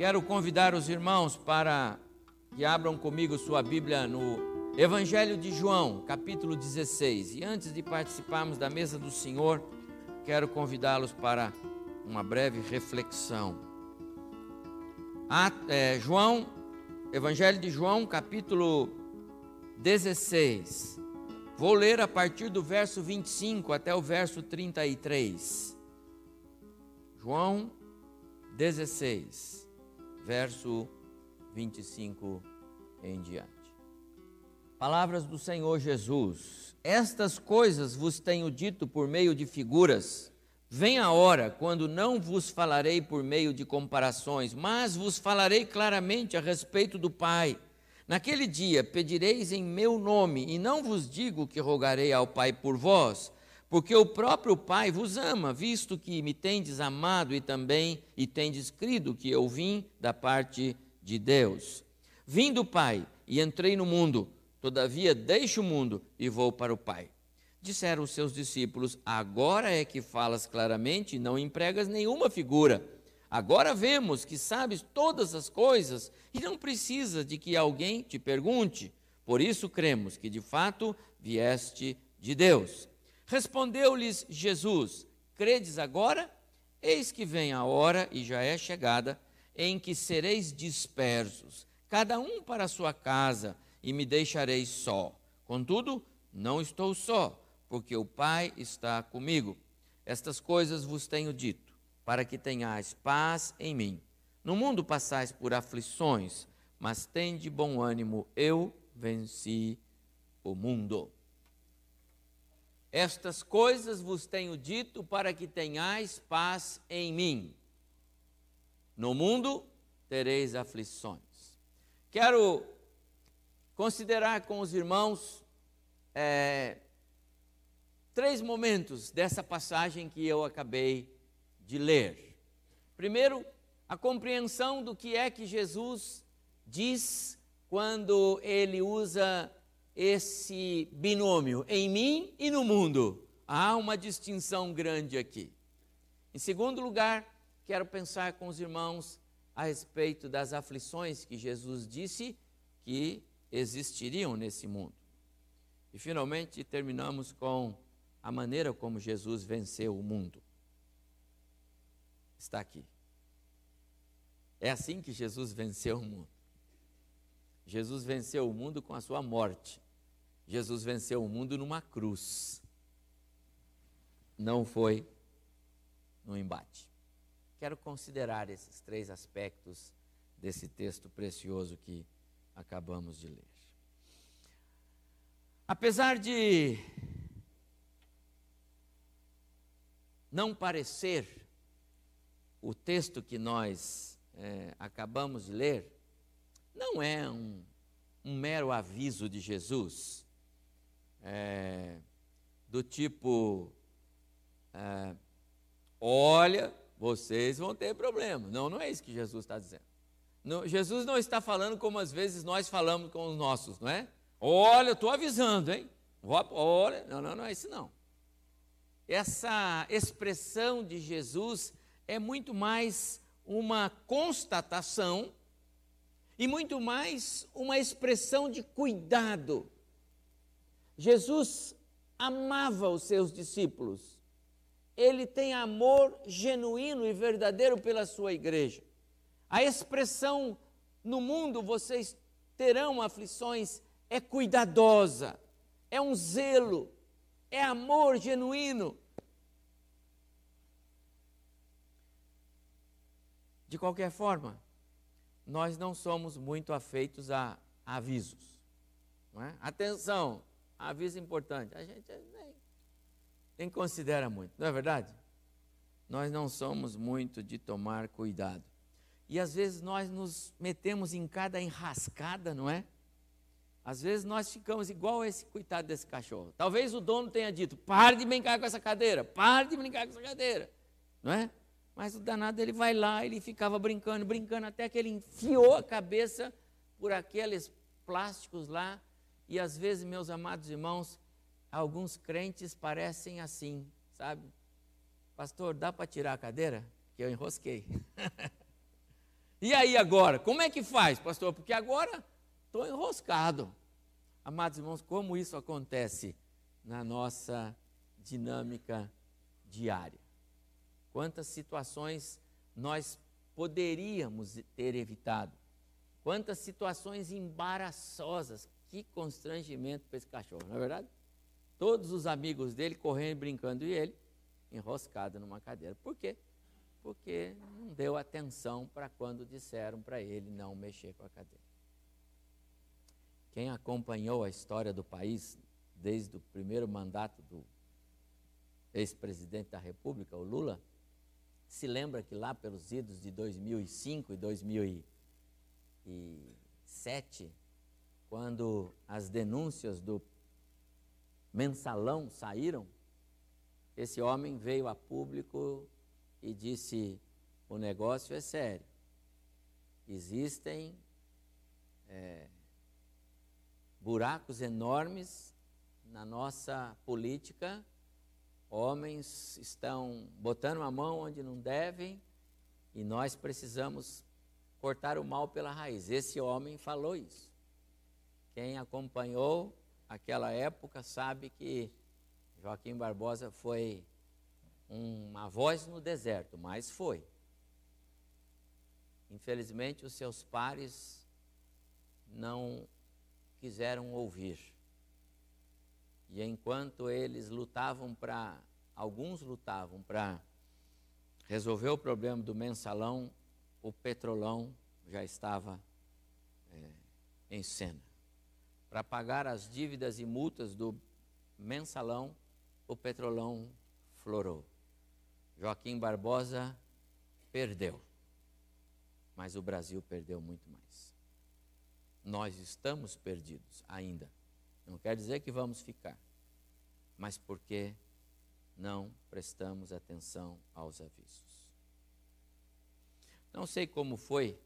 Quero convidar os irmãos para que abram comigo sua Bíblia no Evangelho de João, capítulo 16. E antes de participarmos da mesa do Senhor, quero convidá-los para uma breve reflexão. é, João, Evangelho de João, capítulo 16. Vou ler a partir do verso 25 até o verso 33. João 16, verso 25 em diante. Palavras do Senhor Jesus: Estas coisas vos tenho dito por meio de figuras. Vem a hora quando não vos falarei por meio de comparações, mas vos falarei claramente a respeito do Pai. Naquele dia pedireis em meu nome, e não vos digo que rogarei ao Pai por vós, porque o próprio Pai vos ama, visto que me tendes amado e também e tendes crido que eu vim da parte de Deus. Vim do Pai e entrei no mundo, todavia deixo o mundo e vou para o Pai. Disseram os seus discípulos: Agora é que falas claramente e não empregas nenhuma figura. Agora vemos que sabes todas as coisas e não precisa de que alguém te pergunte. Por isso cremos que de fato vieste de Deus. Respondeu-lhes Jesus: Credes agora? Eis que vem a hora, e já é chegada, em que sereis dispersos, cada um para a sua casa, e me deixareis só. Contudo, não estou só, porque o Pai está comigo. Estas coisas vos tenho dito, para que tenhais paz em mim. No mundo passais por aflições, mas tende bom ânimo, eu venci o mundo. Estas coisas vos tenho dito para que tenhais paz em mim. No mundo tereis aflições. Quero considerar com os irmãos é, três momentos dessa passagem que eu acabei de ler. Primeiro, a compreensão do que é que Jesus diz quando ele usa esse binômio em mim e no mundo. Há uma distinção grande aqui. Em segundo lugar, quero pensar com os irmãos a respeito das aflições que Jesus disse que existiriam nesse mundo. E finalmente terminamos com a maneira como Jesus venceu o mundo. Está aqui. É assim que Jesus venceu o mundo. Jesus venceu o mundo com a sua morte. Jesus venceu o mundo numa cruz. Não foi no embate. Quero considerar esses três aspectos desse texto precioso que acabamos de ler. Apesar de não parecer o texto que nós é, acabamos de ler, não é um, um mero aviso de Jesus, é, do tipo: é, olha, vocês vão ter problema. Não, não é isso que Jesus está dizendo. Não, Jesus não está falando como às vezes nós falamos com os nossos, não é? Olha, eu estou avisando, hein? Olha, não, não, não é isso não. Essa expressão de Jesus é muito mais uma constatação e muito mais uma expressão de cuidado. Jesus amava os seus discípulos. Ele tem amor genuíno e verdadeiro pela sua igreja. A expressão no mundo vocês terão aflições é cuidadosa, é um zelo, é amor genuíno. De qualquer forma, nós não somos muito afeitos a avisos. É? Atenção, aviso importante. A gente nem, nem considera muito, não é verdade? Nós não somos muito de tomar cuidado. E às vezes nós nos metemos em cada enrascada, não é? Às vezes nós ficamos igual esse coitado desse cachorro. Talvez o dono tenha dito: pare de brincar com essa cadeira, pare de brincar com essa cadeira, não é? Mas o danado ele vai lá, ele ficava brincando, brincando, até que ele enfiou a cabeça por aqueles plásticos lá. E às vezes, meus amados irmãos, alguns crentes parecem assim, sabe? Pastor, dá para tirar a cadeira? Que eu enrosquei. E aí agora? Como é que faz, pastor? Porque agora estou enroscado. Amados irmãos, como isso acontece na nossa dinâmica diária? Quantas situações nós poderíamos ter evitado? Quantas situações embaraçosas, que constrangimento para esse cachorro, não é verdade? Todos os amigos dele correndo, brincando, e ele enroscado numa cadeira. Por quê? Porque não deu atenção para quando disseram para ele não mexer com a cadeira. Quem acompanhou a história do país desde o primeiro mandato do ex-presidente da República, o Lula, se lembra que lá pelos idos de 2005 e 2007, quando as denúncias do mensalão saíram, esse homem veio a público e disse: o negócio é sério. Existem é, buracos enormes na nossa política, homens estão botando a mão onde não devem e nós precisamos cortar o mal pela raiz. Esse homem falou isso. Quem acompanhou aquela época sabe que Joaquim Barbosa foi uma voz no deserto, mas foi. Infelizmente, os seus pares não quiseram ouvir. E enquanto eles lutavam para, alguns lutavam para resolver o problema do mensalão, o petrolão já estava é, em cena. Para pagar as dívidas e multas do mensalão, o petrolão florou. Joaquim Barbosa perdeu, mas o Brasil perdeu muito mais. Nós estamos perdidos ainda. Não quer dizer que vamos ficar, mas porque não prestamos atenção aos avisos. Não sei como foi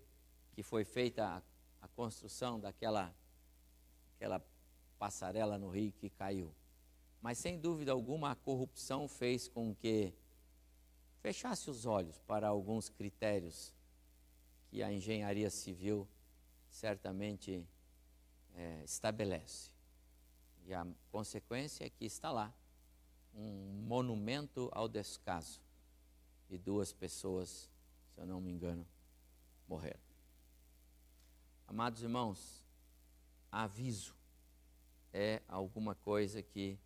que foi feita a, a construção daquela aquela passarela no rio que caiu. Mas sem dúvida alguma a corrupção fez com que fechasse os olhos para alguns critérios que a engenharia civil certamente é, estabelece. E a consequência é que está lá um monumento ao descaso e duas pessoas, se eu não me engano, morreram. Amados irmãos, aviso é alguma coisa que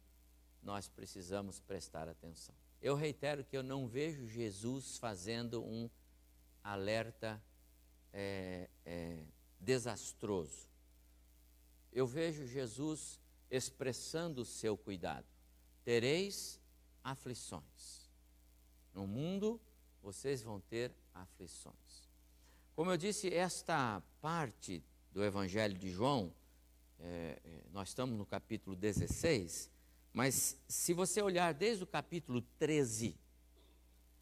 nós precisamos prestar atenção. Eu reitero que eu não vejo Jesus fazendo um alerta é, é, desastroso. Eu vejo Jesus expressando o seu cuidado. Tereis aflições. No mundo vocês vão ter aflições. Como eu disse, esta parte do Evangelho de João, é, é nós estamos no capítulo 16, mas se você olhar desde o capítulo 13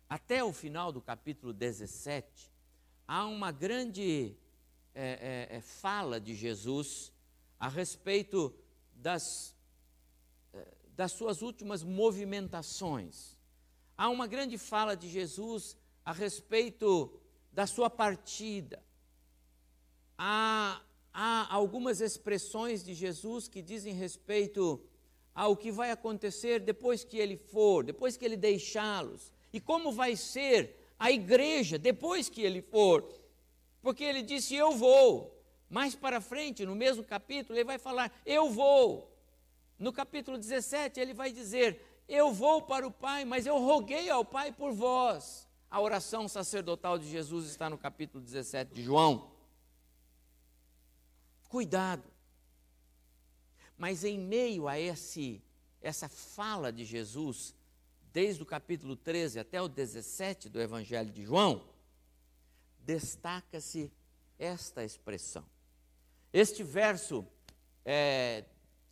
até o final do capítulo 17, há uma grande é, é, é, fala de Jesus a respeito das, é, das suas últimas movimentações. Há uma grande fala de Jesus a respeito da sua partida. Há, há algumas expressões de Jesus que dizem respeito ao que vai acontecer depois que ele for, depois que ele deixá-los, e como vai ser a igreja depois que ele for, porque ele disse: Eu vou. Mais para frente, no mesmo capítulo, ele vai falar: Eu vou. No capítulo 17, ele vai dizer: Eu vou para o Pai, mas eu roguei ao Pai por vós. A oração sacerdotal de Jesus está no capítulo 17 de João. Cuidado. Mas em meio a esse, essa fala de Jesus, desde o capítulo 13 até o 17 do Evangelho de João, destaca-se esta expressão. Este verso é,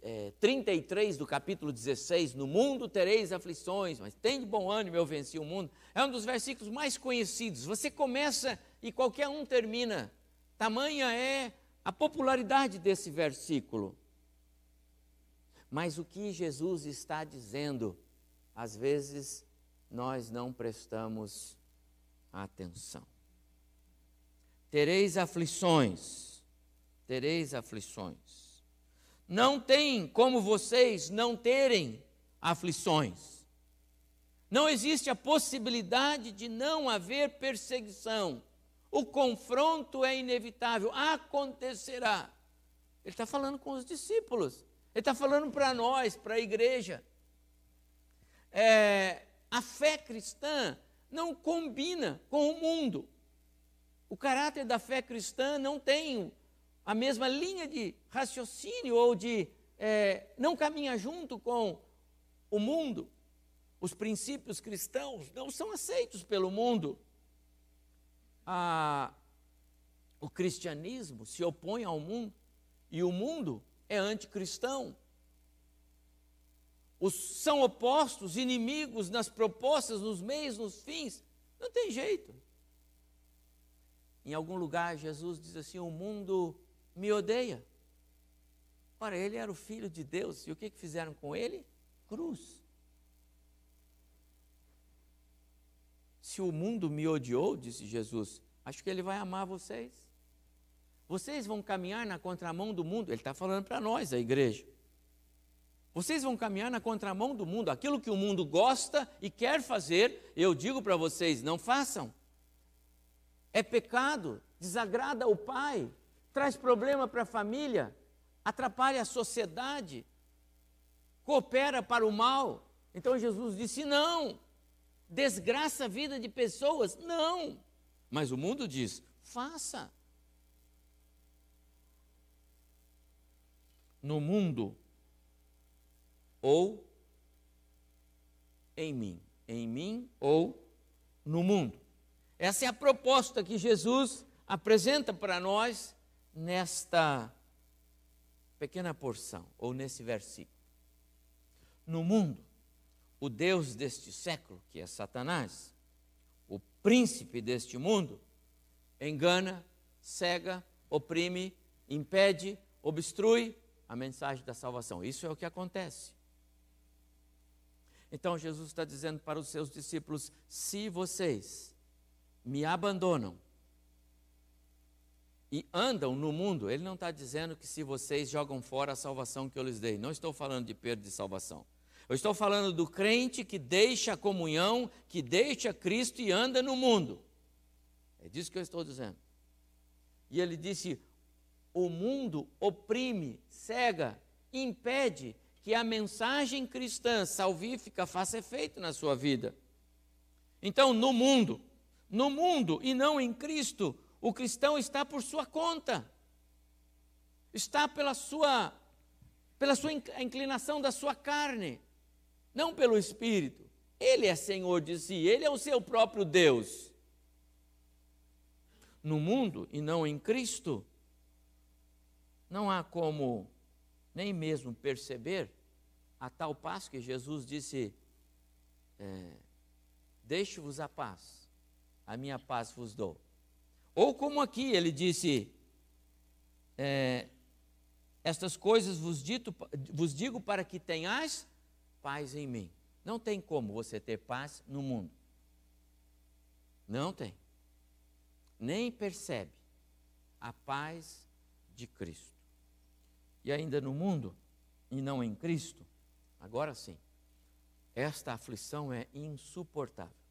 é, 33 do capítulo 16, no mundo tereis aflições, mas tem de bom ânimo, eu venci o mundo, é um dos versículos mais conhecidos. Você começa e qualquer um termina. Tamanha é a popularidade desse versículo. Mas o que Jesus está dizendo, às vezes nós não prestamos atenção. tereis aflições, tereis aflições. Não tem como vocês não terem aflições. Não existe a possibilidade de não haver perseguição. O confronto é inevitável, acontecerá. Ele está falando com os discípulos, ele está falando para nós, para a igreja. É, a fé cristã não combina com o mundo. O caráter da fé cristã não tem a mesma linha de raciocínio ou de. É, não caminha junto com o mundo. Os princípios cristãos não são aceitos pelo mundo. A, o cristianismo se opõe ao mundo e o mundo é anticristão. Os, são opostos, inimigos nas propostas, nos meios, nos fins. Não tem jeito. Em algum lugar, Jesus diz assim: O mundo me odeia. Ora, ele era o filho de Deus, e o que, que fizeram com ele? Cruz. Se o mundo me odiou, disse Jesus, acho que ele vai amar vocês. Vocês vão caminhar na contramão do mundo. Ele está falando para nós, a igreja. Vocês vão caminhar na contramão do mundo. Aquilo que o mundo gosta e quer fazer, eu digo para vocês: não façam é pecado, desagrada o pai, traz problema para a família, atrapalha a sociedade, coopera para o mal. Então Jesus disse: não, desgraça a vida de pessoas, não. Mas o mundo diz: faça. No mundo ou em mim, em mim ou no mundo. Essa é a proposta que Jesus apresenta para nós nesta pequena porção, ou nesse versículo. No mundo, o Deus deste século, que é Satanás, o príncipe deste mundo, engana, cega, oprime, impede, obstrui a mensagem da salvação. Isso é o que acontece. Então Jesus está dizendo para os seus discípulos: se vocês me abandonam e andam no mundo, ele não está dizendo que se vocês jogam fora a salvação que eu lhes dei. Não estou falando de perda de salvação. Eu estou falando do crente que deixa a comunhão, que deixa Cristo e anda no mundo. É disso que eu estou dizendo. E ele disse: o mundo oprime, cega, impede que a mensagem cristã salvífica faça efeito na sua vida. Então, no mundo, no mundo e não em Cristo, o cristão está por sua conta. Está pela sua pela sua inclinação da sua carne, não pelo espírito. Ele é Senhor de si, ele é o seu próprio Deus. No mundo e não em Cristo, não há como nem mesmo perceber a tal passo que Jesus disse: é, Deixe-vos a paz a minha paz vos dou. Ou como aqui ele disse, é, estas coisas vos, dito, vos digo para que tenhais paz em mim. Não tem como você ter paz no mundo. Não tem. Nem percebe a paz de Cristo. E ainda no mundo, e não em Cristo, agora sim, esta aflição é insuportável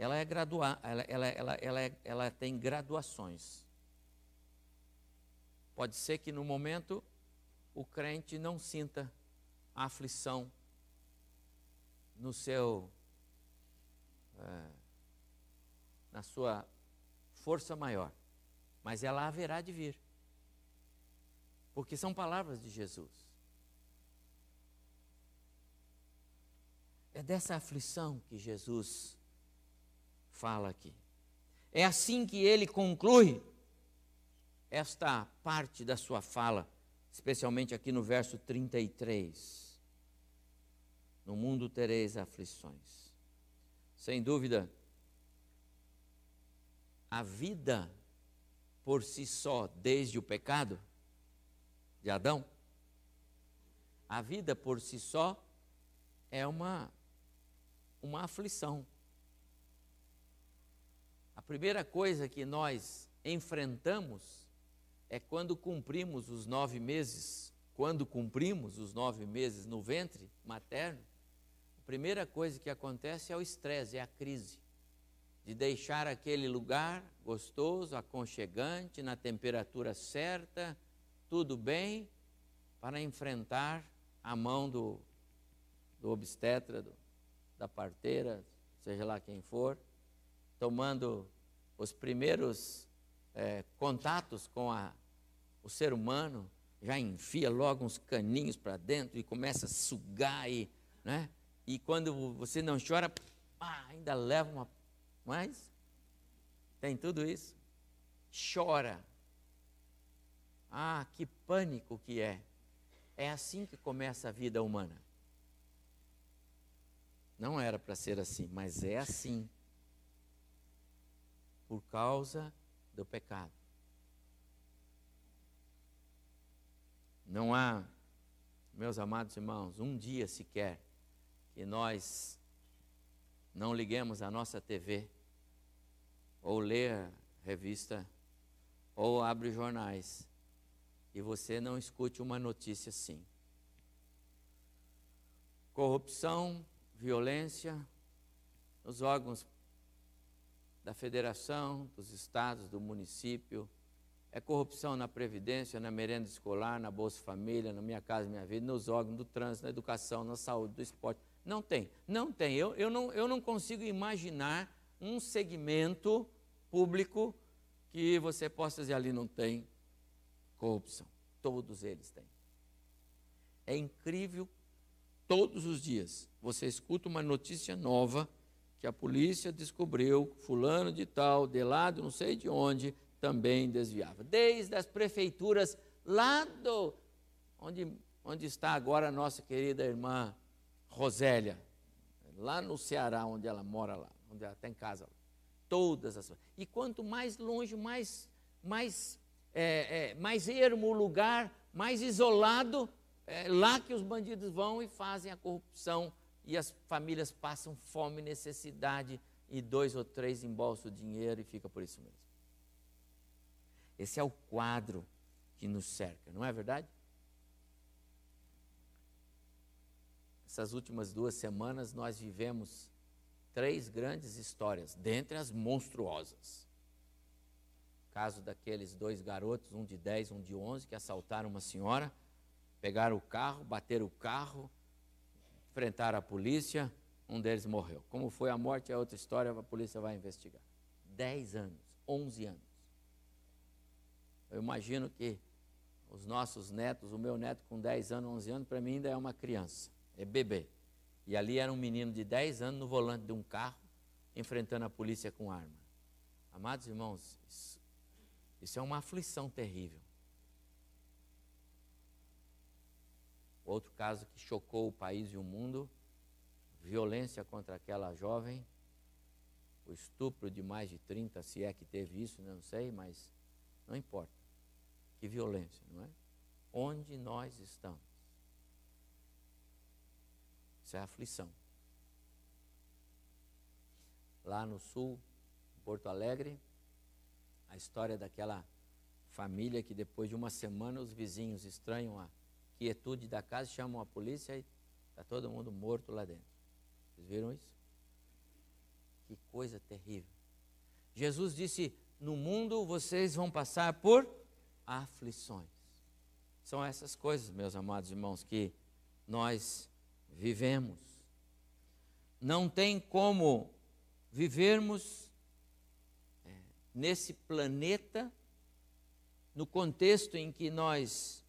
ela é graduada, ela, ela, ela, ela, ela tem graduações. Pode ser que no momento o crente não sinta aflição no seu é, na sua força maior, mas ela haverá de vir, porque são palavras de Jesus. É dessa aflição que Jesus fala aqui. É assim que ele conclui esta parte da sua fala, especialmente aqui no verso 33. No mundo tereis aflições. Sem dúvida, a vida por si só, desde o pecado de Adão, a vida por si só é uma, uma aflição. A primeira coisa que nós enfrentamos é quando cumprimos os nove meses, quando cumprimos os nove meses no ventre materno, a primeira coisa que acontece é o estresse, é a crise. De deixar aquele lugar gostoso, aconchegante, na temperatura certa, tudo bem, para enfrentar a mão do, do obstetra, do, da parteira, seja lá quem for, tomando os primeiros é, contatos com a, o ser humano, já enfia logo uns caninhos para dentro e começa a sugar e, né? E quando você não chora, pá, ainda leva uma, mas tem tudo isso. Chora. Ah, que pânico que é. É assim que começa a vida humana. Não era para ser assim, mas é assim. Por causa do pecado. Não há, meus amados irmãos, um dia sequer que nós não liguemos a nossa TV, ou ler revista, ou abre jornais, e você não escute uma notícia assim. Corrupção, violência nos órgãos da federação, dos estados, do município, é corrupção na previdência, na merenda escolar, na Bolsa Família, na Minha Casa Minha Vida, nos órgãos do trânsito, na educação, na saúde, do esporte. Não tem, não tem. Eu, eu, não, eu não consigo imaginar um segmento público que você possa dizer ali não tem corrupção. Todos eles têm. É incrível, todos os dias você escuta uma notícia nova que a polícia descobriu fulano de tal, de lado, não sei de onde, também desviava. Desde as prefeituras lá do onde, onde está agora a nossa querida irmã Rosélia, lá no Ceará, onde ela mora lá, onde ela tem casa. Todas as E quanto mais longe, mais, mais, é, é, mais ermo o lugar, mais isolado, é lá que os bandidos vão e fazem a corrupção e as famílias passam fome, necessidade e dois ou três embolsam o dinheiro e fica por isso mesmo. Esse é o quadro que nos cerca, não é verdade? Essas últimas duas semanas nós vivemos três grandes histórias, dentre as monstruosas. O caso daqueles dois garotos, um de 10, um de 11, que assaltaram uma senhora, pegaram o carro, bateram o carro, enfrentaram a polícia, um deles morreu. Como foi a morte é outra história, a polícia vai investigar. 10 anos, 11 anos. Eu imagino que os nossos netos, o meu neto com 10 anos, 11 anos, para mim ainda é uma criança, é bebê. E ali era um menino de 10 anos no volante de um carro, enfrentando a polícia com arma. Amados irmãos, isso, isso é uma aflição terrível. Outro caso que chocou o país e o mundo, violência contra aquela jovem, o estupro de mais de 30, se é que teve isso, não sei, mas não importa. Que violência, não é? Onde nós estamos? Isso é aflição. Lá no sul, Porto Alegre, a história daquela família que depois de uma semana os vizinhos estranham a quietude da casa, chamam a polícia e está todo mundo morto lá dentro. Vocês viram isso? Que coisa terrível. Jesus disse: No mundo vocês vão passar por aflições. São essas coisas, meus amados irmãos, que nós vivemos. Não tem como vivermos é, nesse planeta, no contexto em que nós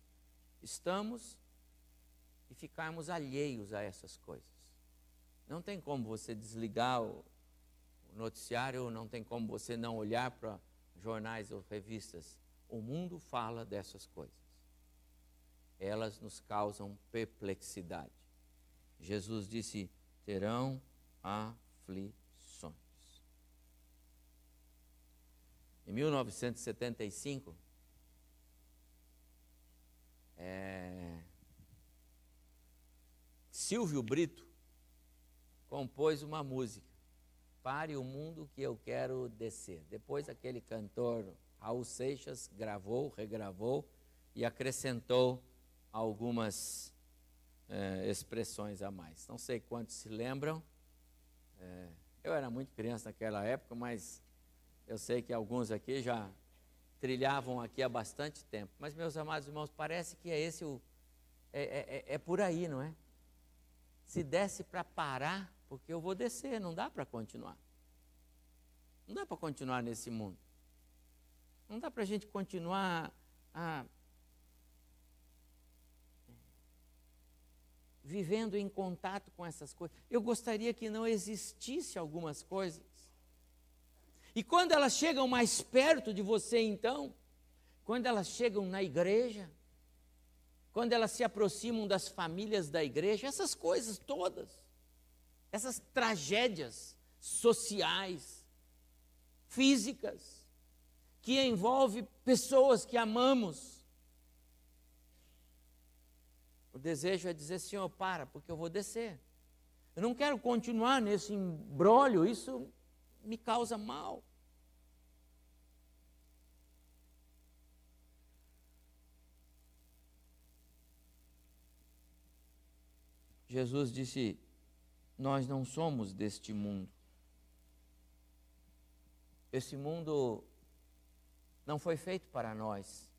estamos, e ficarmos alheios a essas coisas. Não tem como você desligar o, o noticiário, não tem como você não olhar para jornais ou revistas o mundo fala dessas coisas. Elas nos causam perplexidade. Jesus disse: terão aflições. Em 1975, é, Silvio Brito compôs uma música pare o mundo que eu quero descer. Depois aquele cantor Raul Seixas gravou, regravou e acrescentou algumas é, expressões a mais. Não sei quantos se lembram. É, eu era muito criança naquela época, mas eu sei que alguns aqui já trilhavam aqui há bastante tempo. Mas, meus amados irmãos, parece que é esse o. É, é, é, é por aí, não é? Se desse para parar, porque eu vou descer, não dá para continuar. Não dá para continuar nesse mundo. Não dá para a gente continuar a, vivendo em contato com essas coisas. Eu gostaria que não existisse algumas coisas e quando elas chegam mais perto de você, então, quando elas chegam na igreja, quando elas se aproximam das famílias da igreja, essas coisas todas, essas tragédias sociais, físicas, que envolvem pessoas que amamos. O desejo é dizer, Senhor, para, porque eu vou descer. Eu não quero continuar nesse embrólio, isso me causa mal. Jesus disse: Nós não somos deste mundo. Esse mundo não foi feito para nós,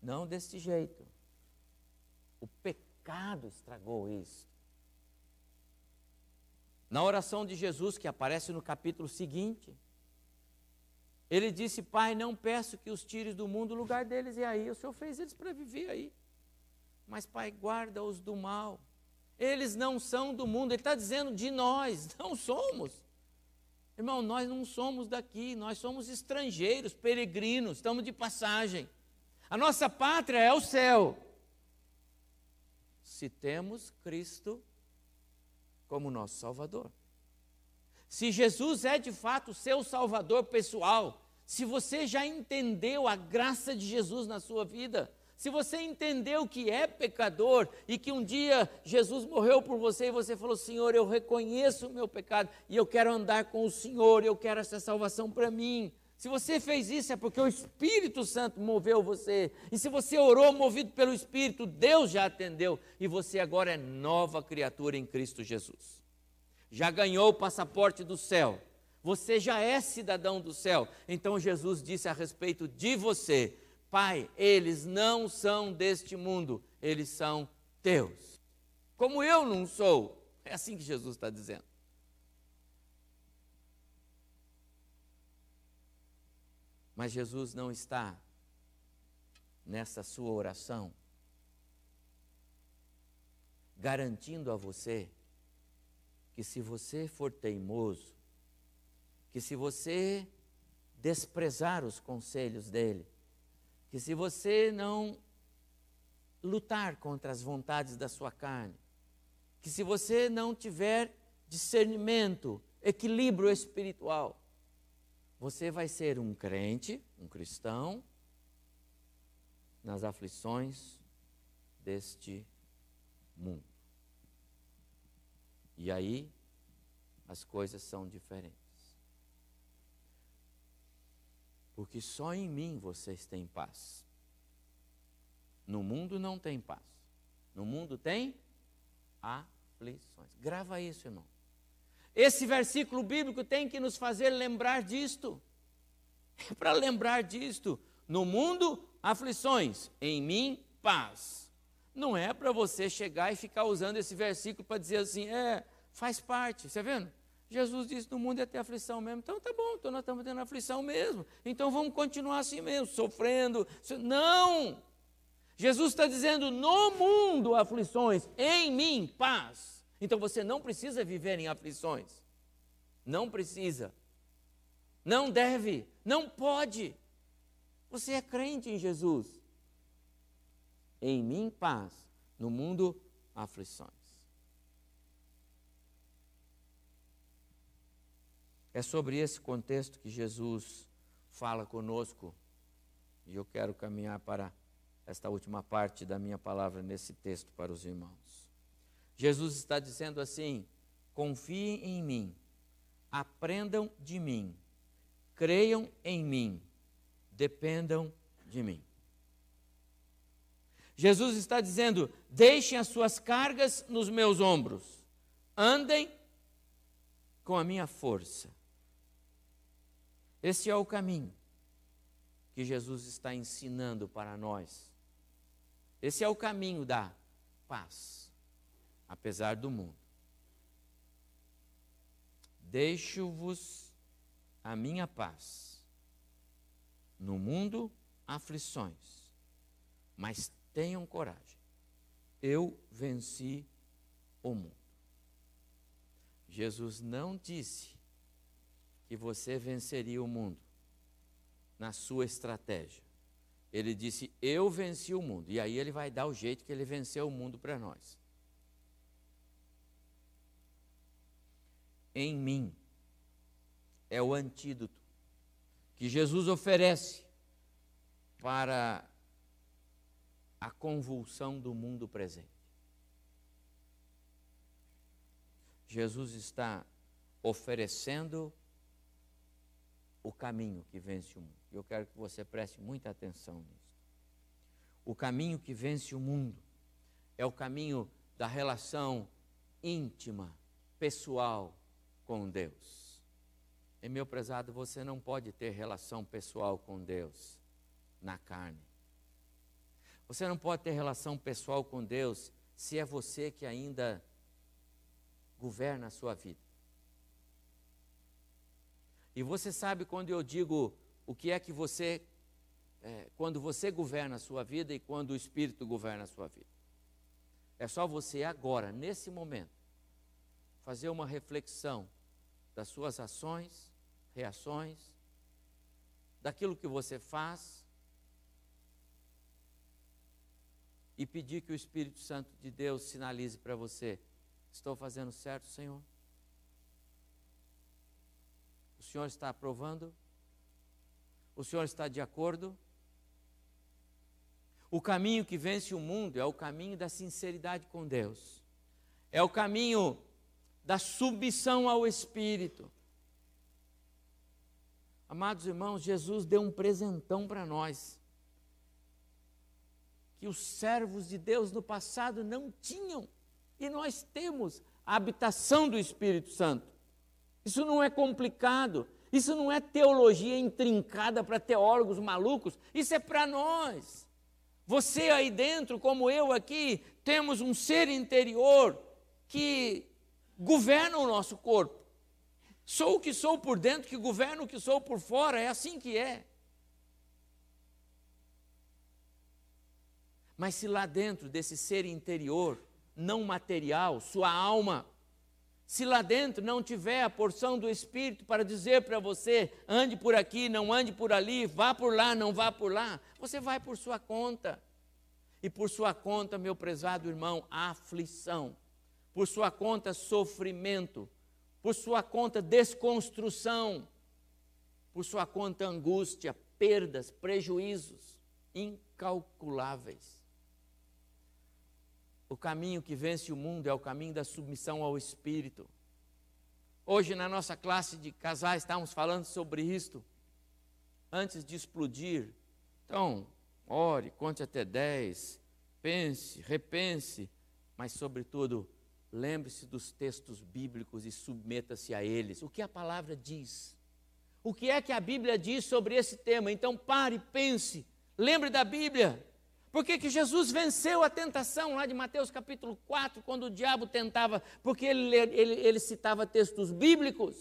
não deste jeito. O pecado estragou isso. Na oração de Jesus, que aparece no capítulo seguinte, ele disse: Pai, não peço que os tires do mundo, o lugar deles é aí. O Senhor fez eles para viver aí. Mas, Pai, guarda-os do mal. Eles não são do mundo. Ele está dizendo de nós, não somos. Irmão, nós não somos daqui, nós somos estrangeiros, peregrinos, estamos de passagem. A nossa pátria é o céu. Se temos Cristo como nosso Salvador. Se Jesus é de fato seu Salvador pessoal, se você já entendeu a graça de Jesus na sua vida, se você entendeu que é pecador e que um dia Jesus morreu por você e você falou: Senhor, eu reconheço o meu pecado e eu quero andar com o Senhor, eu quero essa salvação para mim. Se você fez isso é porque o Espírito Santo moveu você. E se você orou movido pelo Espírito, Deus já atendeu. E você agora é nova criatura em Cristo Jesus. Já ganhou o passaporte do céu. Você já é cidadão do céu. Então Jesus disse a respeito de você: Pai, eles não são deste mundo, eles são teus. Como eu não sou. É assim que Jesus está dizendo. Mas Jesus não está nessa sua oração garantindo a você que se você for teimoso, que se você desprezar os conselhos dele, que se você não lutar contra as vontades da sua carne, que se você não tiver discernimento, equilíbrio espiritual, você vai ser um crente, um cristão, nas aflições deste mundo. E aí as coisas são diferentes. Porque só em mim vocês têm paz. No mundo não tem paz. No mundo tem aflições. Grava isso, irmão. Esse versículo bíblico tem que nos fazer lembrar disto. É para lembrar disto. No mundo, aflições, em mim, paz. Não é para você chegar e ficar usando esse versículo para dizer assim, é, faz parte, está vendo? Jesus disse: no mundo é ter aflição mesmo. Então tá bom, então nós estamos tendo aflição mesmo. Então vamos continuar assim mesmo, sofrendo. Não! Jesus está dizendo: no mundo aflições, em mim paz. Então você não precisa viver em aflições. Não precisa. Não deve. Não pode. Você é crente em Jesus. Em mim, paz. No mundo, aflições. É sobre esse contexto que Jesus fala conosco. E eu quero caminhar para esta última parte da minha palavra nesse texto para os irmãos. Jesus está dizendo assim: confiem em mim, aprendam de mim, creiam em mim, dependam de mim. Jesus está dizendo: deixem as suas cargas nos meus ombros, andem com a minha força. Esse é o caminho que Jesus está ensinando para nós. Esse é o caminho da paz, apesar do mundo. Deixo-vos a minha paz. No mundo, aflições, mas tenham coragem. Eu venci o mundo. Jesus não disse que você venceria o mundo na sua estratégia. Ele disse: Eu venci o mundo. E aí ele vai dar o jeito que ele venceu o mundo para nós. Em mim é o antídoto que Jesus oferece para a convulsão do mundo presente. Jesus está oferecendo o caminho que vence o mundo. Eu quero que você preste muita atenção nisso. O caminho que vence o mundo é o caminho da relação íntima, pessoal com Deus. E meu prezado, você não pode ter relação pessoal com Deus na carne. Você não pode ter relação pessoal com Deus se é você que ainda governa a sua vida. E você sabe quando eu digo o que é que você, é, quando você governa a sua vida e quando o Espírito governa a sua vida. É só você agora, nesse momento, fazer uma reflexão das suas ações, reações, daquilo que você faz e pedir que o Espírito Santo de Deus sinalize para você: estou fazendo certo, Senhor? Senhor está aprovando? O Senhor está de acordo? O caminho que vence o mundo é o caminho da sinceridade com Deus, é o caminho da submissão ao Espírito. Amados irmãos, Jesus deu um presentão para nós, que os servos de Deus no passado não tinham, e nós temos a habitação do Espírito Santo. Isso não é complicado. Isso não é teologia intrincada para teólogos malucos. Isso é para nós. Você aí dentro, como eu aqui, temos um ser interior que governa o nosso corpo. Sou o que sou por dentro, que governa o que sou por fora. É assim que é. Mas se lá dentro desse ser interior, não material, sua alma, se lá dentro não tiver a porção do Espírito para dizer para você, ande por aqui, não ande por ali, vá por lá, não vá por lá, você vai por sua conta. E por sua conta, meu prezado irmão, aflição. Por sua conta, sofrimento. Por sua conta, desconstrução. Por sua conta, angústia, perdas, prejuízos incalculáveis. O caminho que vence o mundo é o caminho da submissão ao Espírito. Hoje, na nossa classe de casais, estávamos falando sobre isto. Antes de explodir. Então, ore, conte até dez, pense, repense, mas, sobretudo, lembre-se dos textos bíblicos e submeta-se a eles. O que a palavra diz? O que é que a Bíblia diz sobre esse tema? Então, pare, pense, lembre da Bíblia. Por que, Jesus venceu a tentação lá de Mateus capítulo 4, quando o diabo tentava? Porque ele, ele, ele citava textos bíblicos.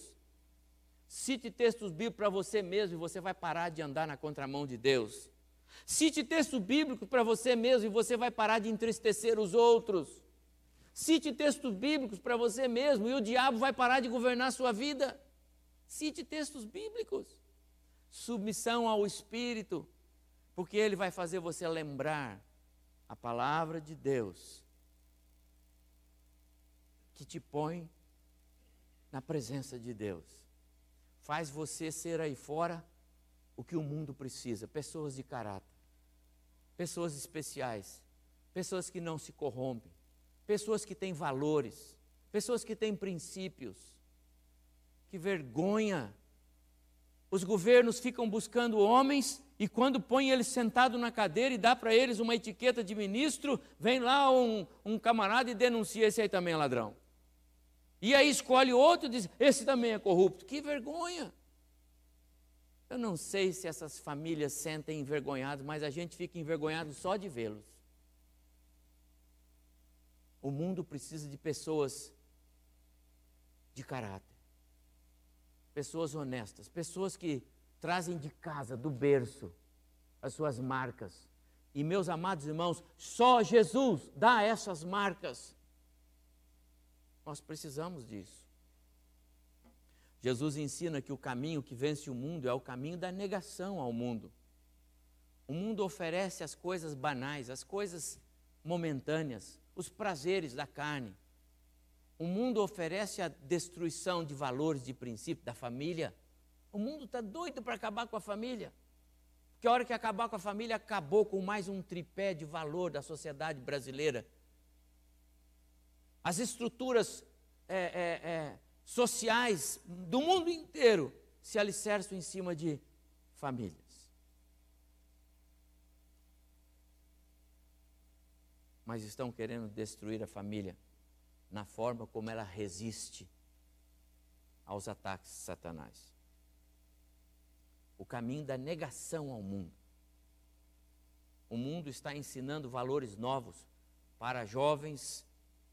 Cite textos bíblicos para você mesmo e você vai parar de andar na contramão de Deus. Cite textos bíblicos para você mesmo e você vai parar de entristecer os outros. Cite textos bíblicos para você mesmo e o diabo vai parar de governar a sua vida. Cite textos bíblicos. Submissão ao Espírito porque ele vai fazer você lembrar a palavra de Deus que te põe na presença de Deus. Faz você ser aí fora o que o mundo precisa, pessoas de caráter, pessoas especiais, pessoas que não se corrompem, pessoas que têm valores, pessoas que têm princípios. Que vergonha! Os governos ficam buscando homens e quando põe eles sentado na cadeira e dá para eles uma etiqueta de ministro, vem lá um, um camarada e denuncia esse aí também é ladrão. E aí escolhe outro e diz: esse também é corrupto. Que vergonha! Eu não sei se essas famílias sentem envergonhadas, mas a gente fica envergonhado só de vê-los. O mundo precisa de pessoas de caráter, pessoas honestas, pessoas que trazem de casa, do berço, as suas marcas. E meus amados irmãos, só Jesus dá essas marcas. Nós precisamos disso. Jesus ensina que o caminho que vence o mundo é o caminho da negação ao mundo. O mundo oferece as coisas banais, as coisas momentâneas, os prazeres da carne. O mundo oferece a destruição de valores, de princípios da família. O mundo está doido para acabar com a família. Porque a hora que acabar com a família, acabou com mais um tripé de valor da sociedade brasileira as estruturas é, é, é, sociais do mundo inteiro se alicerçam em cima de famílias. Mas estão querendo destruir a família na forma como ela resiste aos ataques de Satanás. O caminho da negação ao mundo. O mundo está ensinando valores novos para jovens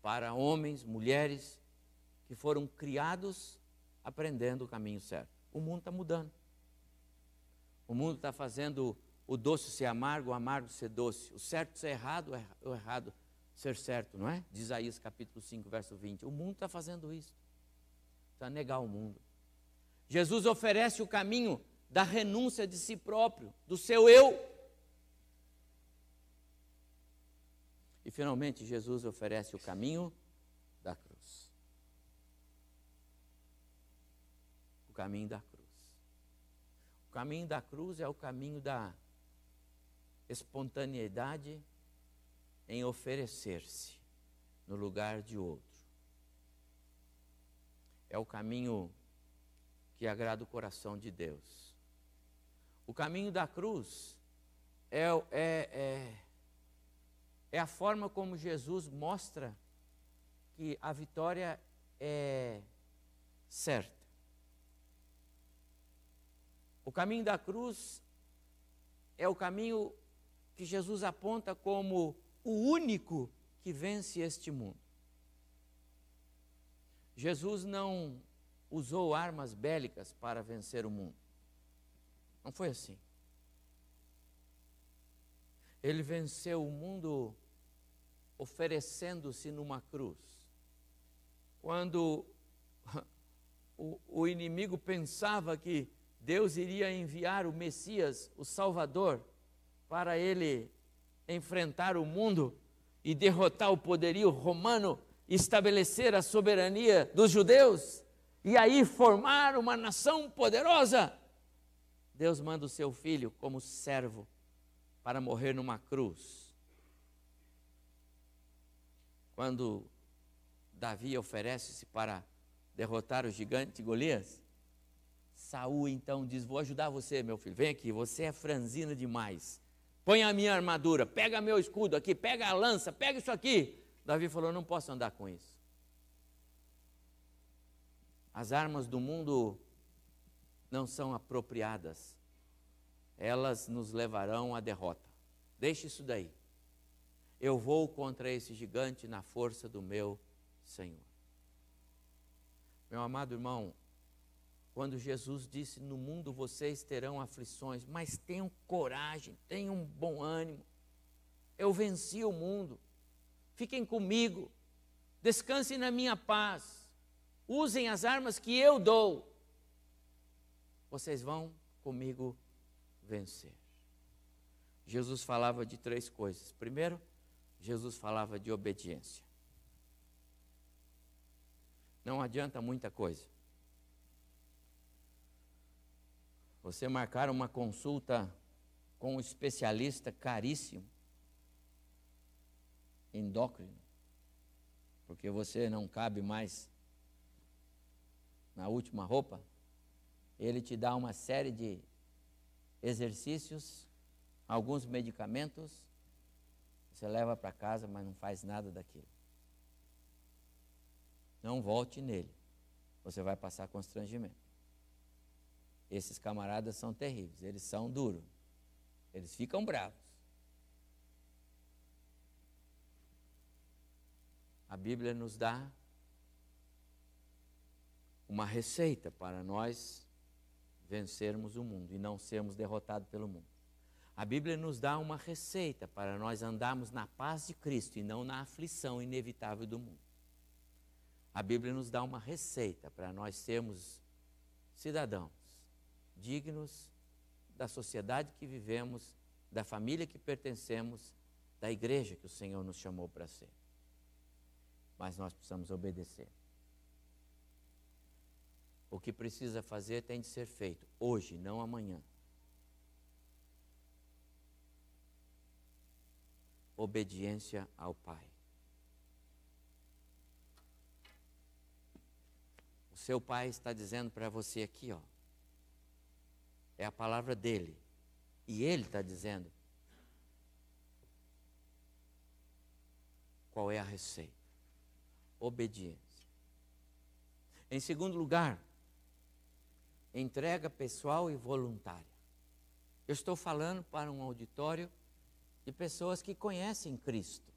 para homens, mulheres que foram criados aprendendo o caminho certo. O mundo está mudando. O mundo está fazendo o doce ser amargo, o amargo ser doce, o certo ser errado, o errado ser certo, não é? Diz Isaías capítulo 5, verso 20. O mundo está fazendo isso. Está negar o mundo. Jesus oferece o caminho da renúncia de si próprio, do seu eu. E finalmente Jesus oferece o caminho da cruz. O caminho da cruz. O caminho da cruz é o caminho da espontaneidade em oferecer-se no lugar de outro. É o caminho que agrada o coração de Deus. O caminho da cruz é, é, é é a forma como Jesus mostra que a vitória é certa. O caminho da cruz é o caminho que Jesus aponta como o único que vence este mundo. Jesus não usou armas bélicas para vencer o mundo. Não foi assim. Ele venceu o mundo oferecendo-se numa cruz. Quando o, o inimigo pensava que Deus iria enviar o Messias, o Salvador, para ele enfrentar o mundo e derrotar o poderio romano, estabelecer a soberania dos judeus e aí formar uma nação poderosa. Deus manda o seu filho como servo para morrer numa cruz quando Davi oferece-se para derrotar o gigante Golias, Saul então diz: Vou ajudar você, meu filho. Vem aqui, você é franzino demais. Põe a minha armadura, pega meu escudo aqui, pega a lança, pega isso aqui. Davi falou: Não posso andar com isso. As armas do mundo não são apropriadas, elas nos levarão à derrota. Deixe isso daí eu vou contra esse gigante na força do meu Senhor. Meu amado irmão, quando Jesus disse: No mundo vocês terão aflições, mas tenham coragem, tenham bom ânimo. Eu venci o mundo. Fiquem comigo, descansem na minha paz, usem as armas que eu dou. Vocês vão comigo vencer. Jesus falava de três coisas. Primeiro, Jesus falava de obediência. Não adianta muita coisa. Você marcar uma consulta com um especialista caríssimo, endócrino, porque você não cabe mais na última roupa, ele te dá uma série de exercícios, alguns medicamentos, você leva para casa, mas não faz nada daquilo. Não volte nele, você vai passar constrangimento. Esses camaradas são terríveis, eles são duros, eles ficam bravos. A Bíblia nos dá uma receita para nós vencermos o mundo e não sermos derrotados pelo mundo. A Bíblia nos dá uma receita para nós andarmos na paz de Cristo e não na aflição inevitável do mundo. A Bíblia nos dá uma receita para nós sermos cidadãos dignos da sociedade que vivemos, da família que pertencemos, da igreja que o Senhor nos chamou para ser. Mas nós precisamos obedecer. O que precisa fazer tem de ser feito hoje, não amanhã. Obediência ao Pai. O seu pai está dizendo para você aqui, ó. É a palavra dele. E ele está dizendo qual é a receita. Obediência. Em segundo lugar, entrega pessoal e voluntária. Eu estou falando para um auditório de pessoas que conhecem Cristo.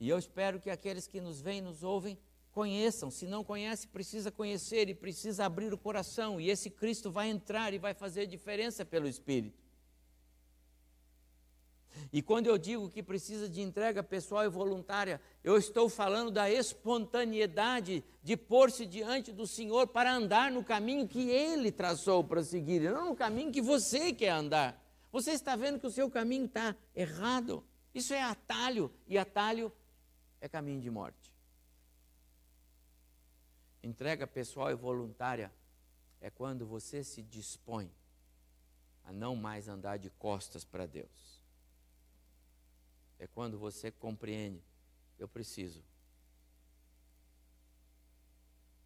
E eu espero que aqueles que nos veem, nos ouvem, conheçam. Se não conhece, precisa conhecer e precisa abrir o coração. E esse Cristo vai entrar e vai fazer diferença pelo Espírito. E quando eu digo que precisa de entrega pessoal e voluntária, eu estou falando da espontaneidade de pôr-se diante do Senhor para andar no caminho que Ele traçou para seguir, não no caminho que você quer andar. Você está vendo que o seu caminho está errado. Isso é atalho, e atalho é caminho de morte. Entrega pessoal e voluntária é quando você se dispõe a não mais andar de costas para Deus é quando você compreende, eu preciso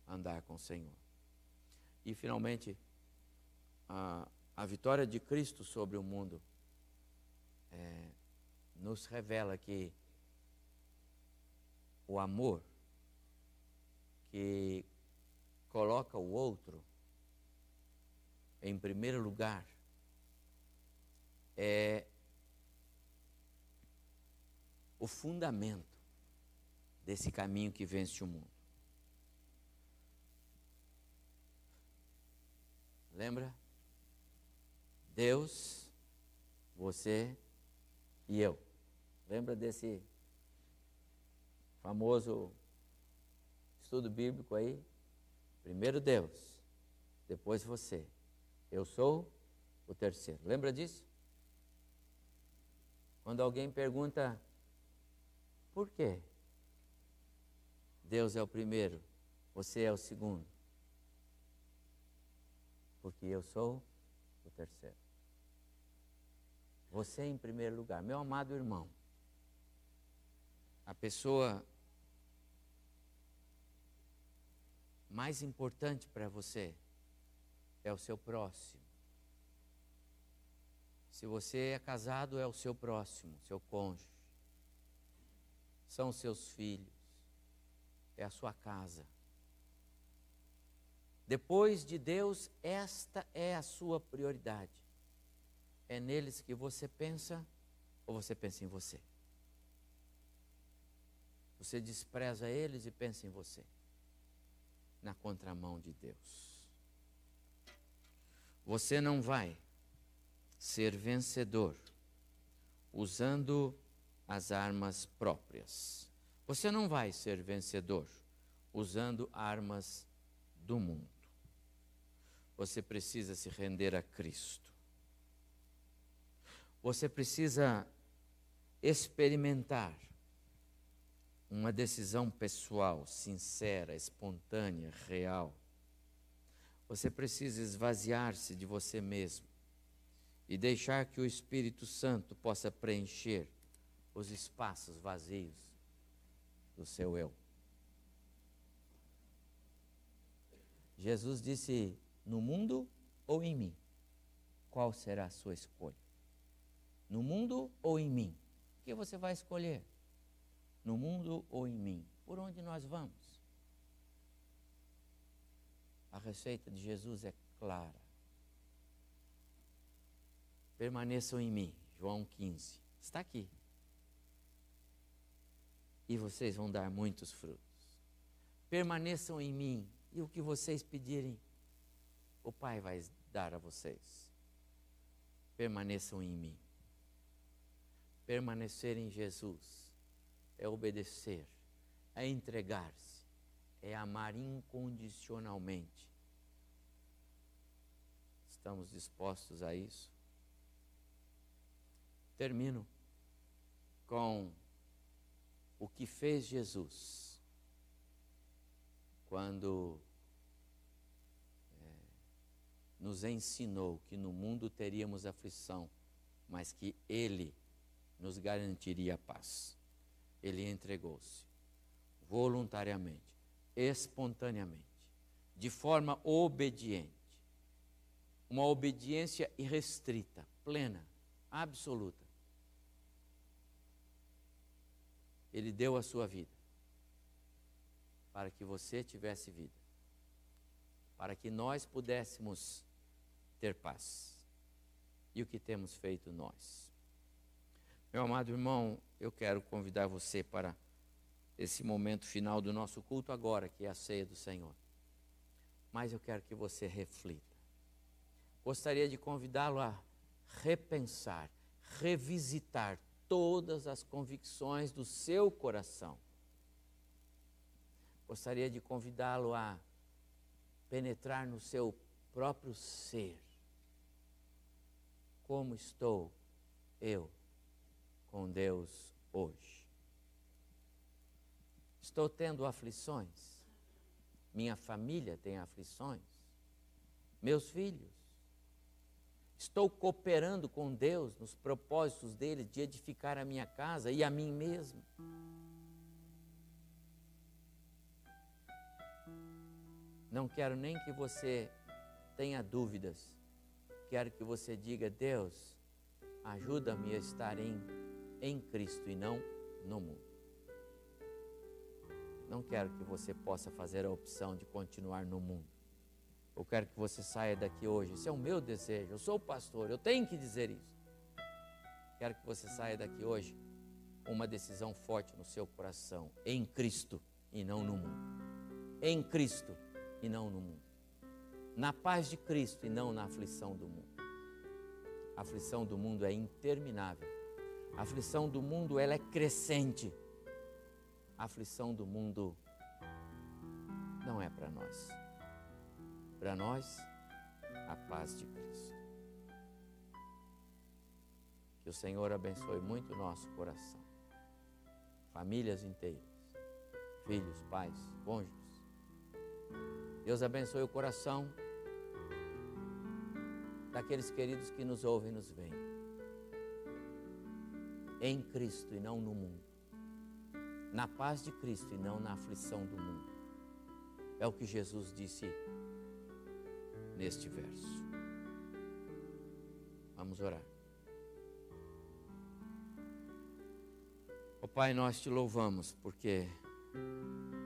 andar com o Senhor. E finalmente, a, a vitória de Cristo sobre o mundo é, nos revela que o amor que coloca o outro em primeiro lugar é o fundamento desse caminho que vence o mundo. Lembra? Deus, você e eu. Lembra desse famoso estudo bíblico aí? Primeiro Deus, depois você. Eu sou o terceiro. Lembra disso? Quando alguém pergunta por quê? Deus é o primeiro, você é o segundo. Porque eu sou o terceiro. Você em primeiro lugar, meu amado irmão. A pessoa mais importante para você é o seu próximo. Se você é casado, é o seu próximo, seu cônjuge são seus filhos, é a sua casa. Depois de Deus, esta é a sua prioridade. É neles que você pensa ou você pensa em você? Você despreza eles e pensa em você, na contramão de Deus. Você não vai ser vencedor usando as armas próprias. Você não vai ser vencedor usando armas do mundo. Você precisa se render a Cristo. Você precisa experimentar uma decisão pessoal, sincera, espontânea, real. Você precisa esvaziar-se de você mesmo e deixar que o Espírito Santo possa preencher os espaços vazios do seu eu. Jesus disse: No mundo ou em mim? Qual será a sua escolha? No mundo ou em mim? O que você vai escolher? No mundo ou em mim? Por onde nós vamos? A receita de Jesus é clara. Permaneçam em mim, João 15. Está aqui. E vocês vão dar muitos frutos. Permaneçam em mim, e o que vocês pedirem, o Pai vai dar a vocês. Permaneçam em mim. Permanecer em Jesus é obedecer, é entregar-se, é amar incondicionalmente. Estamos dispostos a isso? Termino com o que fez Jesus quando é, nos ensinou que no mundo teríamos aflição, mas que Ele nos garantiria a paz. Ele entregou-se voluntariamente, espontaneamente, de forma obediente. Uma obediência irrestrita, plena, absoluta. Ele deu a sua vida para que você tivesse vida, para que nós pudéssemos ter paz. E o que temos feito nós? Meu amado irmão, eu quero convidar você para esse momento final do nosso culto agora, que é a ceia do Senhor. Mas eu quero que você reflita. Gostaria de convidá-lo a repensar, revisitar todas as convicções do seu coração. Gostaria de convidá-lo a penetrar no seu próprio ser. Como estou eu com Deus hoje? Estou tendo aflições? Minha família tem aflições? Meus filhos? Estou cooperando com Deus nos propósitos dele de edificar a minha casa e a mim mesmo. Não quero nem que você tenha dúvidas. Quero que você diga: Deus, ajuda-me a estar em, em Cristo e não no mundo. Não quero que você possa fazer a opção de continuar no mundo. Eu quero que você saia daqui hoje. Esse é o meu desejo. Eu sou o pastor, eu tenho que dizer isso. Quero que você saia daqui hoje com uma decisão forte no seu coração, em Cristo e não no mundo. Em Cristo e não no mundo. Na paz de Cristo e não na aflição do mundo. A aflição do mundo é interminável. A aflição do mundo ela é crescente. A aflição do mundo não é para nós para nós a paz de Cristo. Que o Senhor abençoe muito o nosso coração, famílias inteiras, filhos, pais, cônjuges. Deus abençoe o coração daqueles queridos que nos ouvem e nos veem. Em Cristo e não no mundo. Na paz de Cristo e não na aflição do mundo. É o que Jesus disse neste verso. Vamos orar. Ó oh, Pai, nós te louvamos porque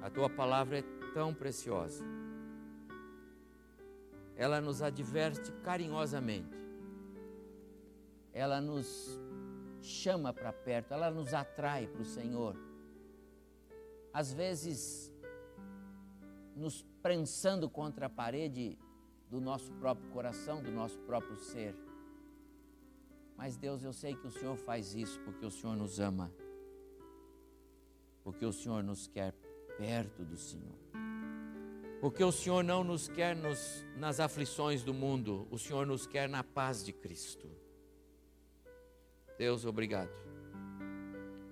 a tua palavra é tão preciosa. Ela nos adverte carinhosamente. Ela nos chama para perto, ela nos atrai para o Senhor. Às vezes, nos prensando contra a parede, do nosso próprio coração, do nosso próprio ser. Mas Deus, eu sei que o Senhor faz isso porque o Senhor nos ama, porque o Senhor nos quer perto do Senhor, porque o Senhor não nos quer nos, nas aflições do mundo, o Senhor nos quer na paz de Cristo. Deus, obrigado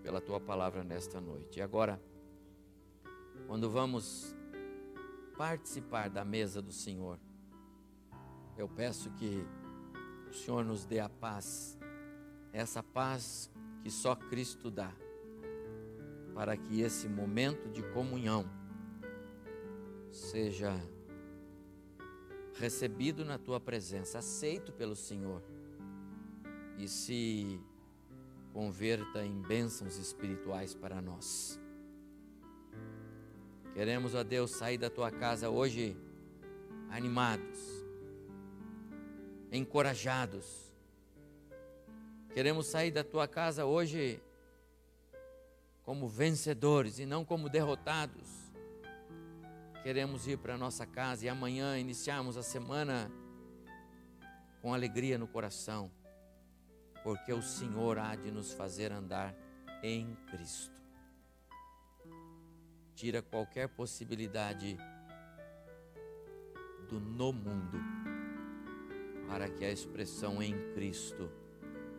pela tua palavra nesta noite. E agora, quando vamos participar da mesa do Senhor, eu peço que o Senhor nos dê a paz, essa paz que só Cristo dá, para que esse momento de comunhão seja recebido na tua presença, aceito pelo Senhor e se converta em bênçãos espirituais para nós. Queremos, ó Deus, sair da tua casa hoje animados, encorajados. Queremos sair da tua casa hoje como vencedores e não como derrotados. Queremos ir para nossa casa e amanhã iniciarmos a semana com alegria no coração, porque o Senhor há de nos fazer andar em Cristo. Tira qualquer possibilidade do no mundo, para que a expressão em Cristo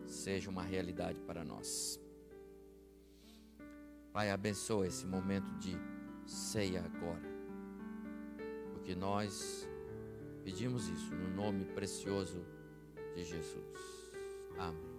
seja uma realidade para nós. Pai, abençoa esse momento de ceia agora, porque nós pedimos isso no nome precioso de Jesus. Amém.